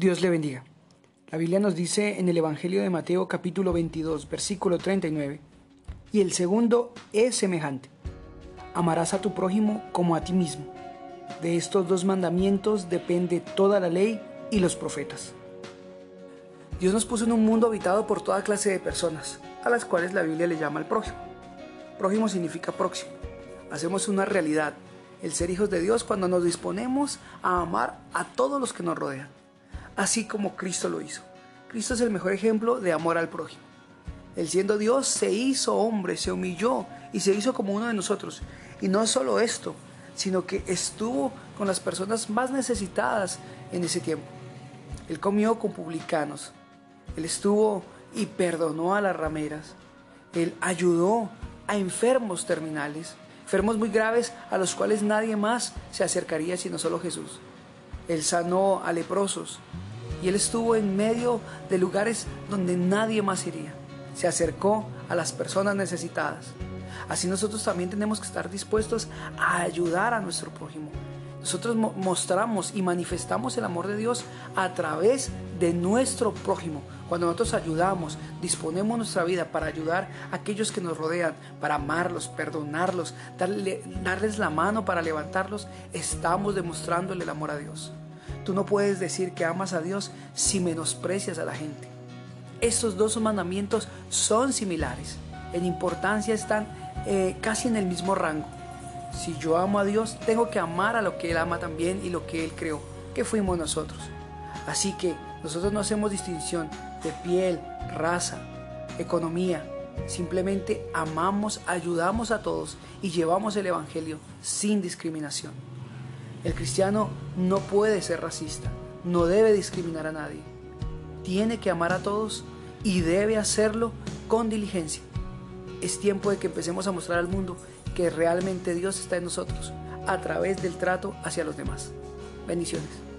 Dios le bendiga. La Biblia nos dice en el Evangelio de Mateo capítulo 22, versículo 39, y el segundo es semejante. Amarás a tu prójimo como a ti mismo. De estos dos mandamientos depende toda la ley y los profetas. Dios nos puso en un mundo habitado por toda clase de personas, a las cuales la Biblia le llama el prójimo. Prójimo significa próximo. Hacemos una realidad, el ser hijos de Dios, cuando nos disponemos a amar a todos los que nos rodean así como Cristo lo hizo. Cristo es el mejor ejemplo de amor al prójimo. Él siendo Dios se hizo hombre, se humilló y se hizo como uno de nosotros. Y no solo esto, sino que estuvo con las personas más necesitadas en ese tiempo. Él comió con publicanos. Él estuvo y perdonó a las rameras. Él ayudó a enfermos terminales, enfermos muy graves a los cuales nadie más se acercaría sino solo Jesús. Él sanó a leprosos, y él estuvo en medio de lugares donde nadie más iría. Se acercó a las personas necesitadas. Así nosotros también tenemos que estar dispuestos a ayudar a nuestro prójimo. Nosotros mostramos y manifestamos el amor de Dios a través de nuestro prójimo. Cuando nosotros ayudamos, disponemos nuestra vida para ayudar a aquellos que nos rodean, para amarlos, perdonarlos, darles la mano para levantarlos, estamos demostrándole el amor a Dios. Tú no puedes decir que amas a Dios si menosprecias a la gente. Estos dos mandamientos son similares. En importancia están eh, casi en el mismo rango. Si yo amo a Dios, tengo que amar a lo que Él ama también y lo que Él creó, que fuimos nosotros. Así que nosotros no hacemos distinción de piel, raza, economía. Simplemente amamos, ayudamos a todos y llevamos el Evangelio sin discriminación. El cristiano no puede ser racista, no debe discriminar a nadie. Tiene que amar a todos y debe hacerlo con diligencia. Es tiempo de que empecemos a mostrar al mundo que realmente Dios está en nosotros a través del trato hacia los demás. Bendiciones.